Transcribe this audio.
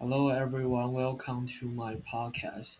Hello everyone, welcome to my podcast.